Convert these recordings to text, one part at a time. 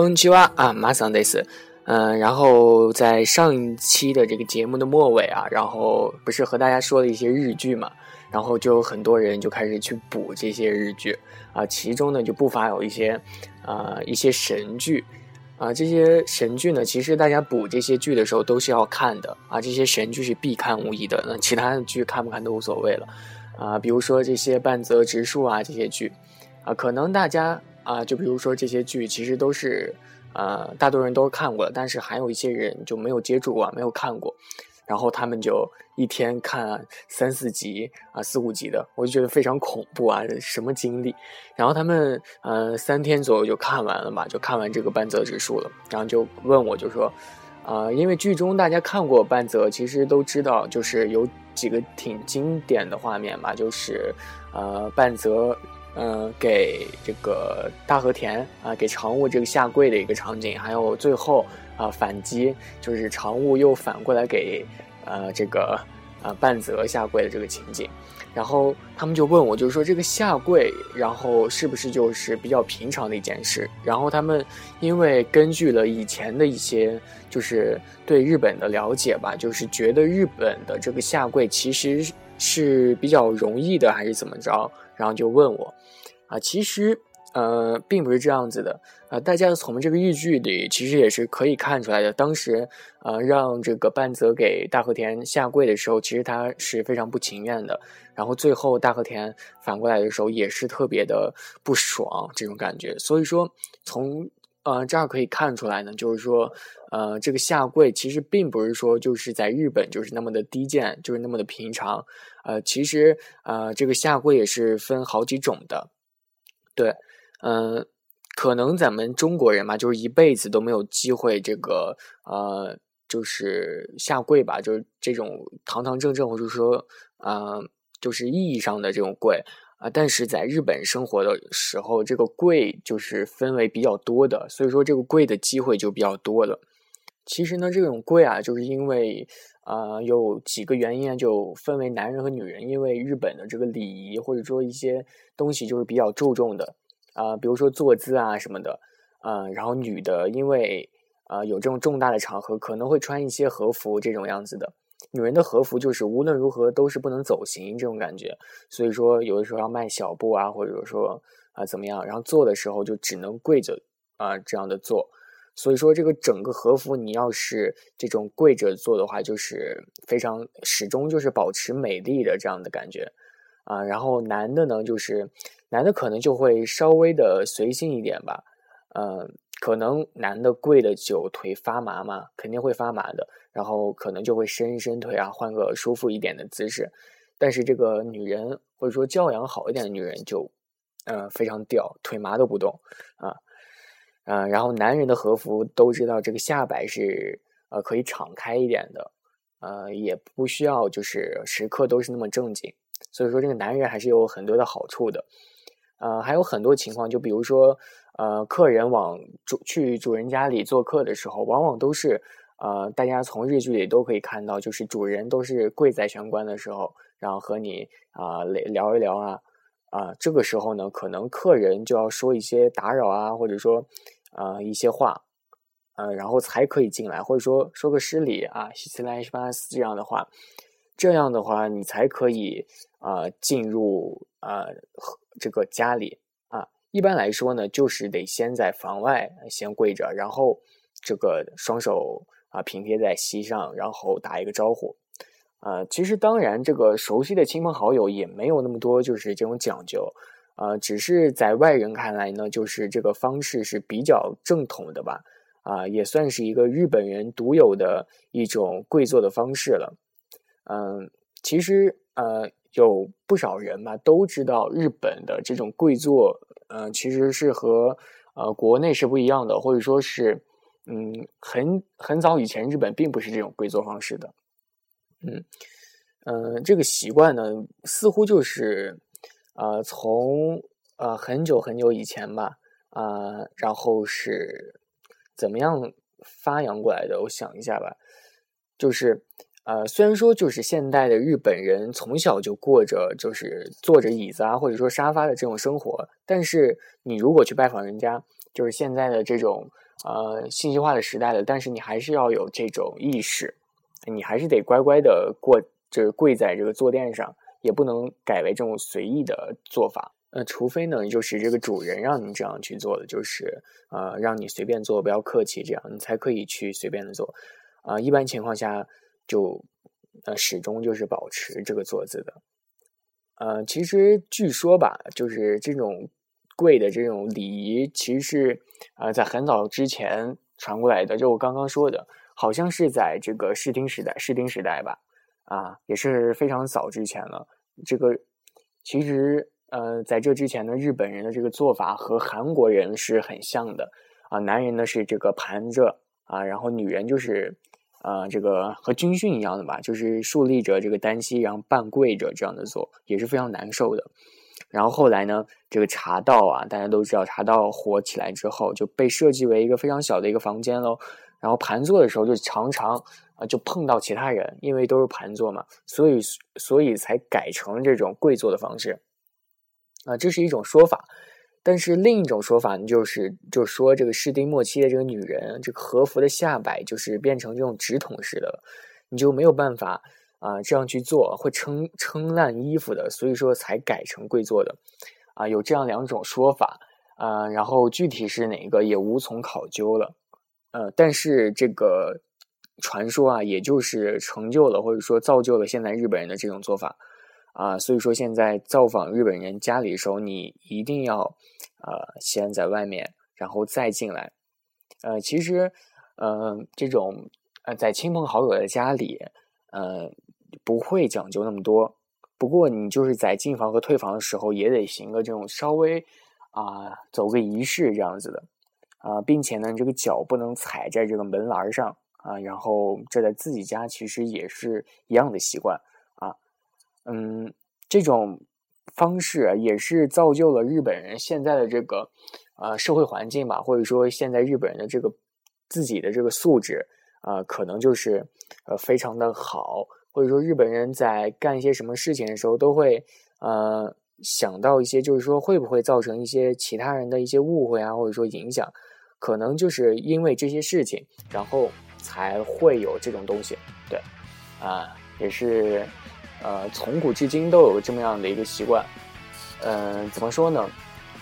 空气蛙啊，马桑德斯，嗯，然后在上一期的这个节目的末尾啊，然后不是和大家说了一些日剧嘛，然后就有很多人就开始去补这些日剧啊，其中呢就不乏有一些啊一些神剧啊，这些神剧呢，其实大家补这些剧的时候都是要看的啊，这些神剧是必看无疑的，那其他的剧看不看都无所谓了啊，比如说这些半泽直树啊这些剧啊，可能大家。啊，就比如说这些剧，其实都是，呃，大多人都看过了，但是还有一些人就没有接触过，没有看过，然后他们就一天看三四集啊，四五集的，我就觉得非常恐怖啊，什么经历？然后他们呃三天左右就看完了嘛，就看完这个半泽直树了，然后就问我就说，啊，因为剧中大家看过半泽，其实都知道，就是有几个挺经典的画面吧，就是呃半泽。嗯，给这个大和田啊，给常务这个下跪的一个场景，还有最后啊反击，就是常务又反过来给呃这个啊半泽下跪的这个情景，然后他们就问我，就是说这个下跪，然后是不是就是比较平常的一件事？然后他们因为根据了以前的一些就是对日本的了解吧，就是觉得日本的这个下跪其实是比较容易的，还是怎么着？然后就问我。啊，其实，呃，并不是这样子的啊。大家从这个日剧里其实也是可以看出来的。当时，呃，让这个半泽给大和田下跪的时候，其实他是非常不情愿的。然后最后大和田反过来的时候，也是特别的不爽这种感觉。所以说，从呃这儿可以看出来呢，就是说，呃，这个下跪其实并不是说就是在日本就是那么的低贱，就是那么的平常。呃，其实，呃，这个下跪也是分好几种的。对，嗯，可能咱们中国人嘛，就是一辈子都没有机会这个，呃，就是下跪吧，就是这种堂堂正正或者说，呃，就是意义上的这种跪啊。但是在日本生活的时候，这个跪就是分为比较多的，所以说这个跪的机会就比较多了。其实呢，这种跪啊，就是因为，呃，有几个原因，就分为男人和女人。因为日本的这个礼仪或者说一些东西就是比较注重的，啊，比如说坐姿啊什么的，啊，然后女的因为，啊，有这种重大的场合可能会穿一些和服这种样子的。女人的和服就是无论如何都是不能走形这种感觉，所以说有的时候要迈小步啊，或者说啊怎么样，然后坐的时候就只能跪着啊这样的坐。所以说，这个整个和服，你要是这种跪着做的话，就是非常始终就是保持美丽的这样的感觉啊。然后男的呢，就是男的可能就会稍微的随性一点吧，嗯，可能男的跪的久腿发麻嘛，肯定会发麻的。然后可能就会伸一伸腿啊，换个舒服一点的姿势。但是这个女人或者说教养好一点的女人就，呃，非常吊，腿麻都不动啊。嗯，然后男人的和服都知道，这个下摆是呃可以敞开一点的，呃，也不需要就是时刻都是那么正经，所以说这个男人还是有很多的好处的，呃，还有很多情况，就比如说呃，客人往主去主人家里做客的时候，往往都是呃，大家从日剧里都可以看到，就是主人都是跪在玄关的时候，然后和你啊聊一聊啊啊，这个时候呢，可能客人就要说一些打扰啊，或者说。啊，一些话，呃，然后才可以进来，或者说说个失礼啊，西斯莱西巴斯这样的话，这样的话你才可以啊进入啊这个家里啊。一般来说呢，就是得先在房外先跪着，然后这个双手啊平贴在膝上，然后打一个招呼。啊，其实当然，这个熟悉的亲朋好友也没有那么多，就是这种讲究。啊，只是在外人看来呢，就是这个方式是比较正统的吧，啊，也算是一个日本人独有的一种跪坐的方式了。嗯，其实呃，有不少人嘛都知道日本的这种跪坐，呃，其实是和呃国内是不一样的，或者说是嗯很很早以前日本并不是这种跪坐方式的，嗯嗯这个习惯呢似乎就是呃从呃很久很久以前吧啊然后是怎么样发扬过来的？我想一下吧，就是。呃，虽然说就是现代的日本人从小就过着就是坐着椅子啊，或者说沙发的这种生活，但是你如果去拜访人家，就是现在的这种呃信息化的时代了，但是你还是要有这种意识，你还是得乖乖的过，就是跪在这个坐垫上，也不能改为这种随意的做法。呃，除非呢，就是这个主人让你这样去做的，就是呃让你随便做，不要客气，这样你才可以去随便的做。啊，一般情况下。就呃始终就是保持这个坐姿的，呃，其实据说吧，就是这种跪的这种礼仪，其实是呃在很早之前传过来的。就我刚刚说的，好像是在这个室町时代，室町时代吧，啊，也是非常早之前了。这个其实呃在这之前呢，日本人的这个做法和韩国人是很像的啊，男人呢是这个盘着啊，然后女人就是。呃，这个和军训一样的吧，就是竖立着这个单膝，然后半跪着这样的做，也是非常难受的。然后后来呢，这个茶道啊，大家都知道，茶道火起来之后，就被设计为一个非常小的一个房间喽。然后盘坐的时候，就常常啊就碰到其他人，因为都是盘坐嘛，所以所以才改成这种跪坐的方式。啊，这是一种说法。但是另一种说法，就是就说这个室町末期的这个女人，这个和服的下摆就是变成这种直筒式的，你就没有办法啊这样去做，会撑撑烂衣服的，所以说才改成跪坐的，啊有这样两种说法啊，然后具体是哪个也无从考究了，呃，但是这个传说啊，也就是成就了或者说造就了现在日本人的这种做法。啊，所以说现在造访日本人家里的时候，你一定要，呃，先在外面，然后再进来。呃，其实，呃，这种呃，在亲朋好友的家里，呃，不会讲究那么多。不过你就是在进房和退房的时候，也得行个这种稍微啊，走个仪式这样子的啊，并且呢，这个脚不能踩在这个门栏上啊。然后这在自己家其实也是一样的习惯啊。嗯，这种方式也是造就了日本人现在的这个呃社会环境吧，或者说现在日本人的这个自己的这个素质啊，可能就是呃非常的好，或者说日本人在干一些什么事情的时候，都会呃想到一些，就是说会不会造成一些其他人的一些误会啊，或者说影响，可能就是因为这些事情，然后才会有这种东西，对，啊，也是。呃，从古至今都有这么样的一个习惯，嗯，怎么说呢？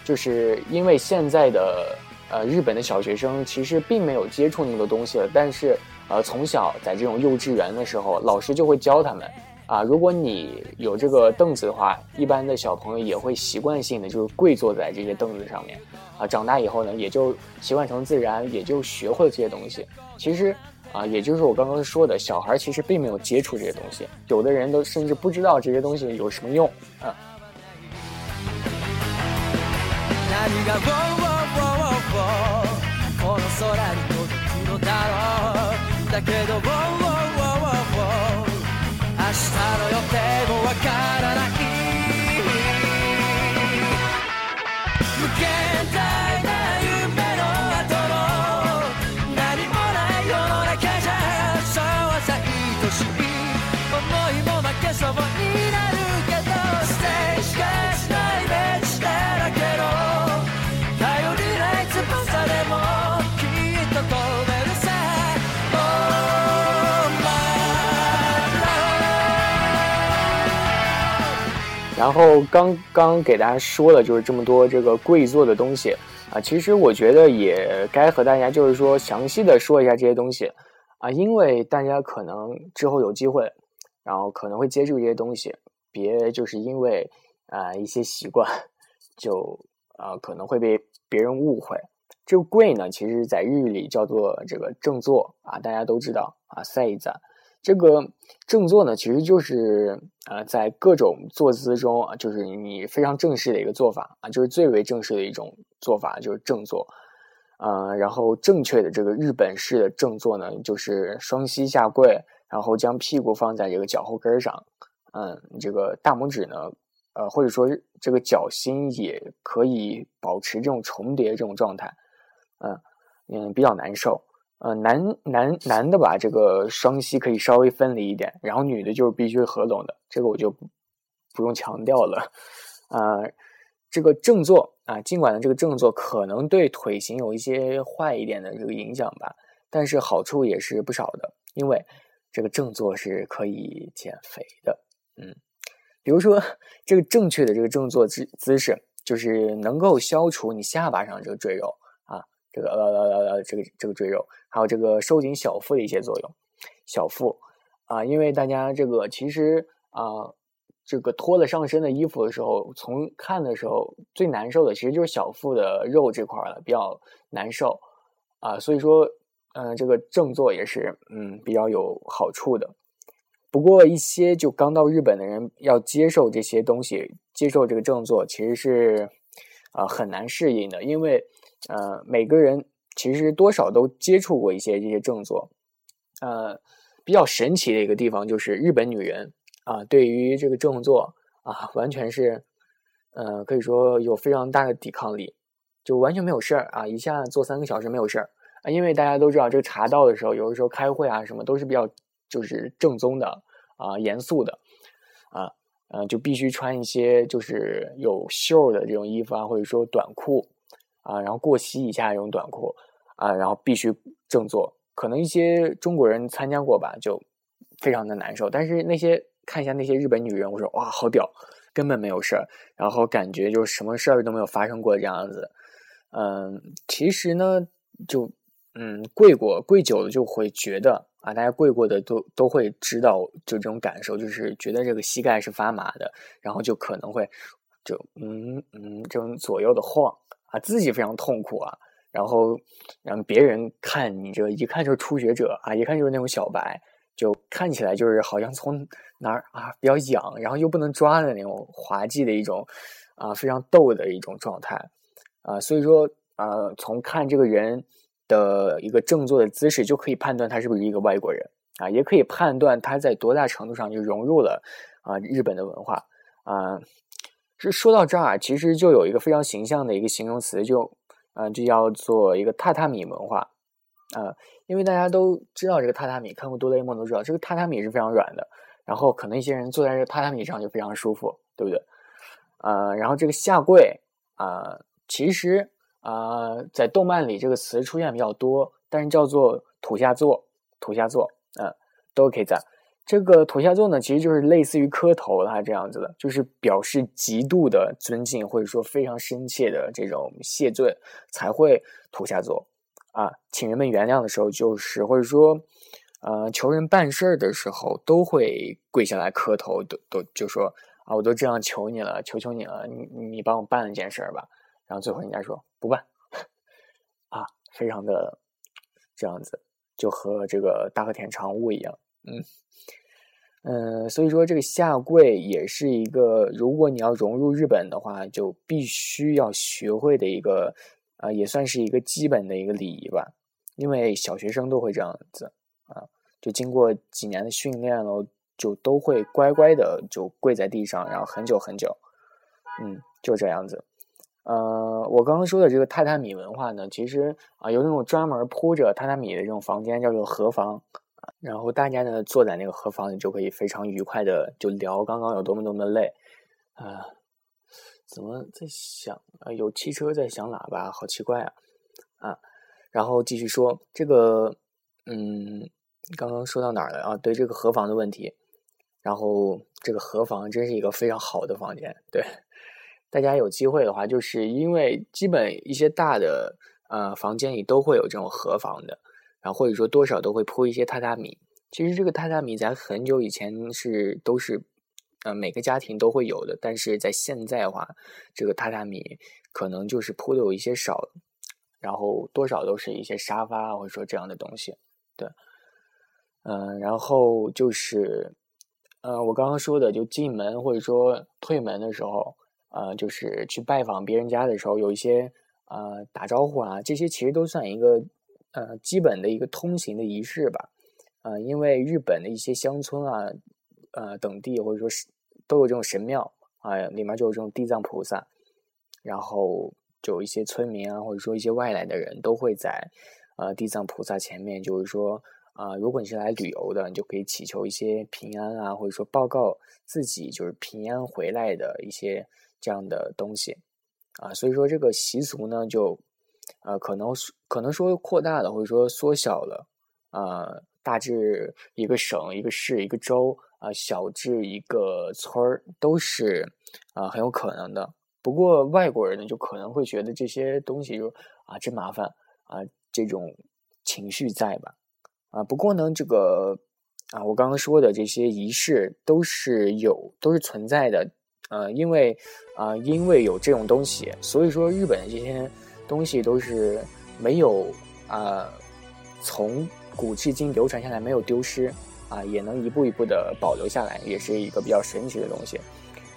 就是因为现在的呃日本的小学生其实并没有接触那么多东西了，但是呃从小在这种幼稚园的时候，老师就会教他们啊，如果你有这个凳子的话，一般的小朋友也会习惯性的就是跪坐在这些凳子上面啊，长大以后呢，也就习惯成自然，也就学会了这些东西。其实。啊，也就是我刚刚说的，小孩其实并没有接触这些东西，有的人都甚至不知道这些东西有什么用啊。然后刚刚给大家说了，就是这么多这个跪坐的东西啊，其实我觉得也该和大家就是说详细的说一下这些东西啊，因为大家可能之后有机会，然后可能会接触这些东西，别就是因为啊一些习惯，就啊可能会被别人误会。这个跪呢，其实在日语里叫做这个正坐啊，大家都知道啊，塞子。这个正坐呢，其实就是呃，在各种坐姿中啊，就是你非常正式的一个做法啊，就是最为正式的一种做法，就是正坐啊，然后正确的这个日本式的正坐呢，就是双膝下跪，然后将屁股放在这个脚后跟上，嗯，这个大拇指呢，呃，或者说这个脚心也可以保持这种重叠这种状态，嗯嗯，比较难受。呃，男男男的吧，这个双膝可以稍微分离一点，然后女的就是必须合拢的，这个我就不用强调了。啊，这个正坐啊，尽管呢这个正坐可能对腿型有一些坏一点的这个影响吧，但是好处也是不少的，因为这个正坐是可以减肥的。嗯，比如说这个正确的这个正坐姿姿势，就是能够消除你下巴上这个赘肉。这个呃呃呃这个这个赘肉，还有这个收紧小腹的一些作用。小腹啊，因为大家这个其实啊，这个脱了上身的衣服的时候，从看的时候最难受的其实就是小腹的肉这块了，比较难受啊。所以说，嗯，这个正坐也是嗯比较有好处的。不过一些就刚到日本的人要接受这些东西，接受这个正坐其实是啊很难适应的，因为。呃，每个人其实多少都接触过一些这些正坐。呃，比较神奇的一个地方就是日本女人啊，对于这个正坐啊，完全是呃，可以说有非常大的抵抗力，就完全没有事儿啊，一下坐三个小时没有事儿。因为大家都知道，这个茶道的时候，有的时候开会啊什么都是比较就是正宗的啊，严肃的啊，呃，就必须穿一些就是有袖的这种衣服啊，或者说短裤。啊，然后过膝以下这种短裤，啊，然后必须正坐。可能一些中国人参加过吧，就非常的难受。但是那些看一下那些日本女人，我说哇，好屌，根本没有事儿，然后感觉就什么事儿都没有发生过这样子。嗯，其实呢，就嗯跪过跪久了就会觉得啊，大家跪过的都都会知道，就这种感受，就是觉得这个膝盖是发麻的，然后就可能会就嗯嗯这种左右的晃。啊，自己非常痛苦啊，然后让别人看你这一看就是初学者啊，一看就是那种小白，就看起来就是好像从哪儿啊比较痒，然后又不能抓的那种滑稽的一种啊非常逗的一种状态啊，所以说啊，从看这个人的一个正坐的姿势就可以判断他是不是一个外国人啊，也可以判断他在多大程度上就融入了啊日本的文化啊。这说到这儿啊，其实就有一个非常形象的一个形容词，就，呃，就叫做一个榻榻米文化，啊，因为大家都知道这个榻榻米，看过哆啦 A 梦都知道，这个榻榻米是非常软的，然后可能一些人坐在这个榻榻米上就非常舒服，对不对？呃，然后这个下跪，啊，其实啊，在动漫里这个词出现比较多，但是叫做土下座，土下座，嗯，都可以在。这个土下座呢，其实就是类似于磕头了这样子的，就是表示极度的尊敬，或者说非常深切的这种谢罪，才会土下座啊，请人们原谅的时候，就是或者说，呃，求人办事儿的时候，都会跪下来磕头，都都就说啊，我都这样求你了，求求你了，你你帮我办了件事儿吧。然后最后人家说不办，啊，非常的这样子，就和这个大和田常务一样。嗯，嗯，所以说这个下跪也是一个，如果你要融入日本的话，就必须要学会的一个，啊，也算是一个基本的一个礼仪吧。因为小学生都会这样子，啊，就经过几年的训练了，就都会乖乖的就跪在地上，然后很久很久，嗯，就这样子。呃，我刚刚说的这个榻榻米文化呢，其实啊，有那种专门铺着榻榻米的这种房间，叫做和房。然后大家呢坐在那个河房里，就可以非常愉快的就聊刚刚有多么多么累啊！怎么在响啊？有汽车在响喇叭，好奇怪啊！啊，然后继续说这个，嗯，刚刚说到哪儿了啊？对这个河房的问题，然后这个河房真是一个非常好的房间，对大家有机会的话，就是因为基本一些大的呃房间里都会有这种河房的。然后或者说多少都会铺一些榻榻米。其实这个榻榻米在很久以前是都是，呃，每个家庭都会有的。但是在现在的话，这个榻榻米可能就是铺的有一些少，然后多少都是一些沙发或者说这样的东西。对，嗯，然后就是，呃，我刚刚说的，就进门或者说退门的时候，呃，就是去拜访别人家的时候，有一些。啊打招呼啊，这些其实都算一个呃基本的一个通行的仪式吧。呃，因为日本的一些乡村啊，呃等地或者说是都有这种神庙啊，里面就有这种地藏菩萨，然后就有一些村民啊，或者说一些外来的人都会在呃地藏菩萨前面，就是说。啊，如果你是来旅游的，你就可以祈求一些平安啊，或者说报告自己就是平安回来的一些这样的东西啊。所以说这个习俗呢，就呃可能可能说扩大了，或者说缩小了啊，大至一个省、一个市、一个州啊，小至一个村儿，都是啊很有可能的。不过外国人呢，就可能会觉得这些东西就啊真麻烦啊，这种情绪在吧。啊，不过呢，这个啊，我刚刚说的这些仪式都是有，都是存在的。呃，因为啊，因为有这种东西，所以说日本的这些东西都是没有啊，从古至今流传下来，没有丢失啊，也能一步一步的保留下来，也是一个比较神奇的东西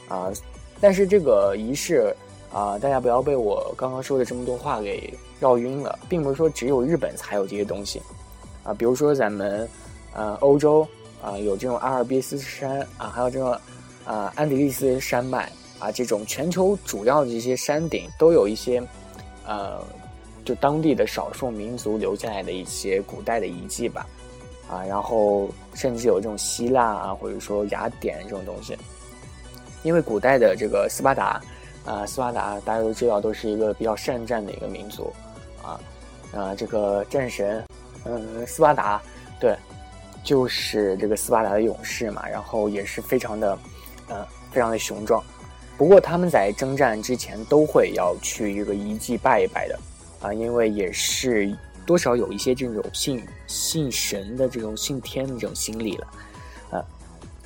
啊。但是这个仪式啊，大家不要被我刚刚说的这么多话给绕晕了，并不是说只有日本才有这些东西。啊，比如说咱们，呃，欧洲啊，有这种阿尔卑斯山啊，还有这个啊安第利斯山脉啊，这种全球主要的这些山顶都有一些，呃，就当地的少数民族留下来的一些古代的遗迹吧，啊，然后甚至有这种希腊啊，或者说雅典这种东西，因为古代的这个斯巴达啊，斯巴达大家都知道都是一个比较善战的一个民族，啊，啊，这个战神。嗯，斯巴达，对，就是这个斯巴达的勇士嘛，然后也是非常的，呃，非常的雄壮。不过他们在征战之前都会要去一个遗迹拜一拜的，啊，因为也是多少有一些这种信信神的这种信天的这种心理了，啊，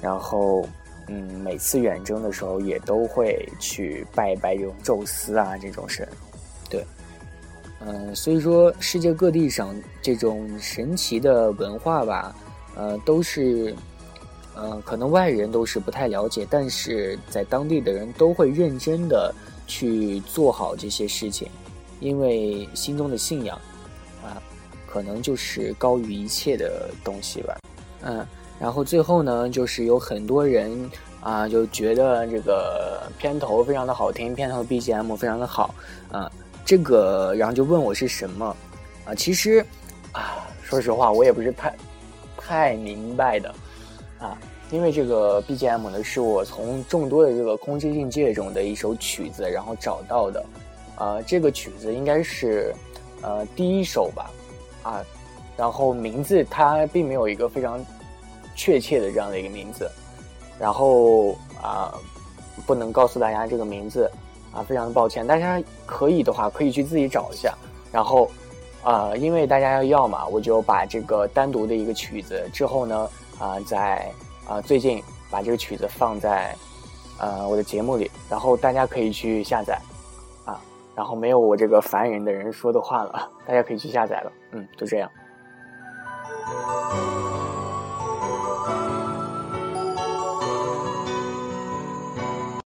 然后嗯，每次远征的时候也都会去拜一拜这种宙斯啊这种神，对。嗯，所以说世界各地上这种神奇的文化吧，呃，都是，呃，可能外人都是不太了解，但是在当地的人都会认真的去做好这些事情，因为心中的信仰，啊，可能就是高于一切的东西吧。嗯，然后最后呢，就是有很多人啊，就觉得这个片头非常的好听，片头 BGM 非常的好，啊。这个，然后就问我是什么，啊，其实，啊，说实话，我也不是太，太明白的，啊，因为这个 BGM 呢，是我从众多的这个空之境界中的一首曲子，然后找到的，呃，这个曲子应该是，呃，第一首吧，啊，然后名字它并没有一个非常确切的这样的一个名字，然后啊，不能告诉大家这个名字。啊，非常的抱歉，大家可以的话可以去自己找一下，然后，啊，因为大家要要嘛，我就把这个单独的一个曲子之后呢，啊，在啊最近把这个曲子放在，呃我的节目里，然后大家可以去下载，啊，然后没有我这个烦人的人说的话了，大家可以去下载了，嗯，就这样。